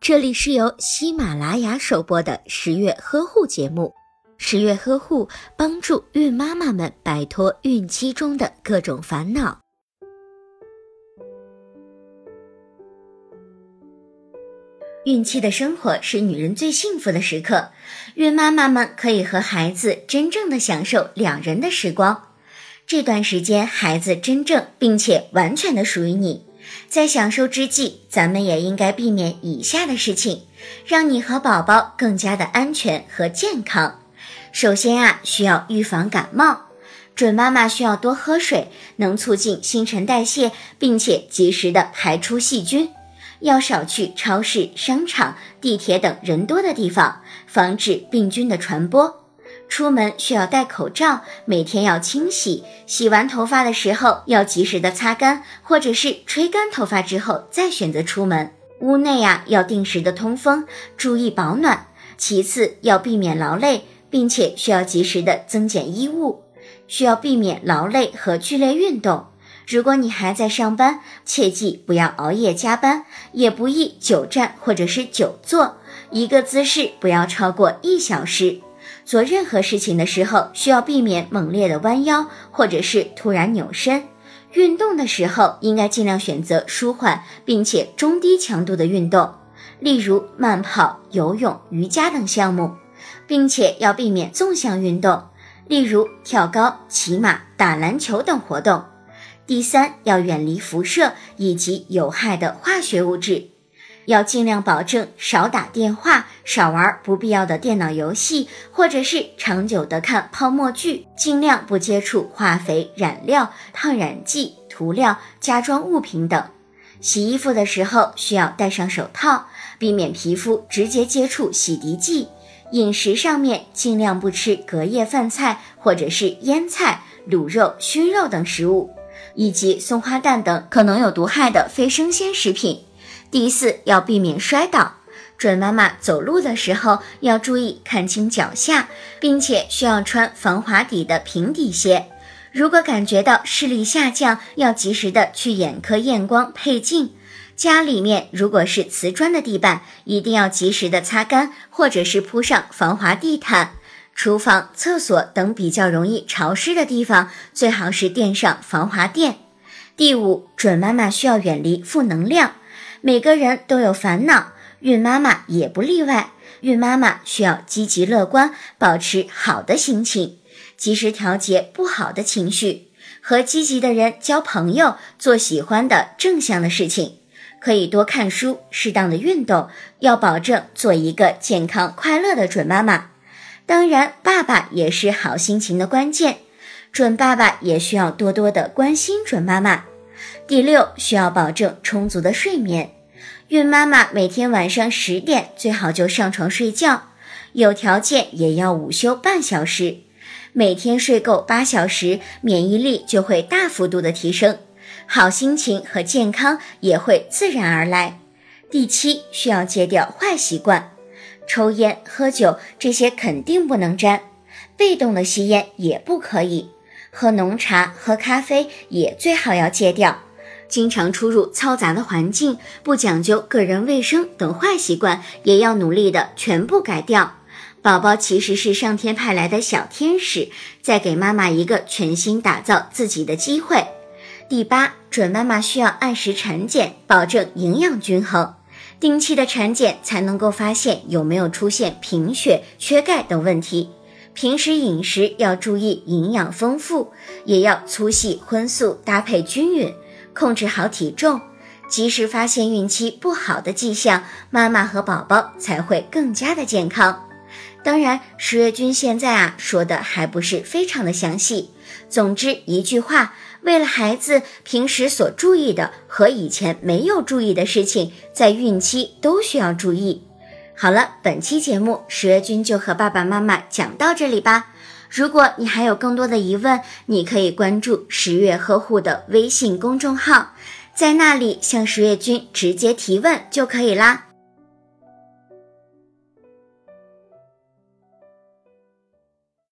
这里是由喜马拉雅首播的十月呵护节目。十月呵护帮助孕妈妈们摆脱孕期中的各种烦恼。孕期的生活是女人最幸福的时刻，孕妈妈们可以和孩子真正的享受两人的时光。这段时间，孩子真正并且完全的属于你。在享受之际，咱们也应该避免以下的事情，让你和宝宝更加的安全和健康。首先啊，需要预防感冒，准妈妈需要多喝水，能促进新陈代谢，并且及时的排出细菌。要少去超市、商场、地铁等人多的地方，防止病菌的传播。出门需要戴口罩，每天要清洗。洗完头发的时候要及时的擦干，或者是吹干头发之后再选择出门。屋内呀要定时的通风，注意保暖。其次要避免劳累，并且需要及时的增减衣物。需要避免劳累和剧烈运动。如果你还在上班，切记不要熬夜加班，也不宜久站或者是久坐，一个姿势不要超过一小时。做任何事情的时候，需要避免猛烈的弯腰或者是突然扭身。运动的时候，应该尽量选择舒缓并且中低强度的运动，例如慢跑、游泳、瑜伽等项目，并且要避免纵向运动，例如跳高、骑马、打篮球等活动。第三，要远离辐射以及有害的化学物质。要尽量保证少打电话，少玩不必要的电脑游戏，或者是长久的看泡沫剧，尽量不接触化肥、染料、烫染剂、涂料、家装物品等。洗衣服的时候需要戴上手套，避免皮肤直接接触洗涤剂。饮食上面尽量不吃隔夜饭菜或者是腌菜、卤肉、熏肉等食物，以及松花蛋等可能有毒害的非生鲜食品。第四，要避免摔倒。准妈妈走路的时候要注意看清脚下，并且需要穿防滑底的平底鞋。如果感觉到视力下降，要及时的去眼科验光配镜。家里面如果是瓷砖的地板，一定要及时的擦干，或者是铺上防滑地毯。厨房、厕所等比较容易潮湿的地方，最好是垫上防滑垫。第五，准妈妈需要远离负能量。每个人都有烦恼，孕妈妈也不例外。孕妈妈需要积极乐观，保持好的心情，及时调节不好的情绪，和积极的人交朋友，做喜欢的正向的事情。可以多看书，适当的运动，要保证做一个健康快乐的准妈妈。当然，爸爸也是好心情的关键，准爸爸也需要多多的关心准妈妈。第六，需要保证充足的睡眠。孕妈妈每天晚上十点最好就上床睡觉，有条件也要午休半小时。每天睡够八小时，免疫力就会大幅度的提升，好心情和健康也会自然而来。第七，需要戒掉坏习惯，抽烟、喝酒这些肯定不能沾，被动的吸烟也不可以。喝浓茶、喝咖啡也最好要戒掉，经常出入嘈杂的环境、不讲究个人卫生等坏习惯也要努力的全部改掉。宝宝其实是上天派来的小天使，在给妈妈一个全新打造自己的机会。第八，准妈妈需要按时产检，保证营养均衡，定期的产检才能够发现有没有出现贫血、缺钙等问题。平时饮食要注意营养丰富，也要粗细荤素搭配均匀，控制好体重，及时发现孕期不好的迹象，妈妈和宝宝才会更加的健康。当然，十月君现在啊说的还不是非常的详细。总之一句话，为了孩子平时所注意的和以前没有注意的事情，在孕期都需要注意。好了，本期节目十月君就和爸爸妈妈讲到这里吧。如果你还有更多的疑问，你可以关注十月呵护的微信公众号，在那里向十月君直接提问就可以啦。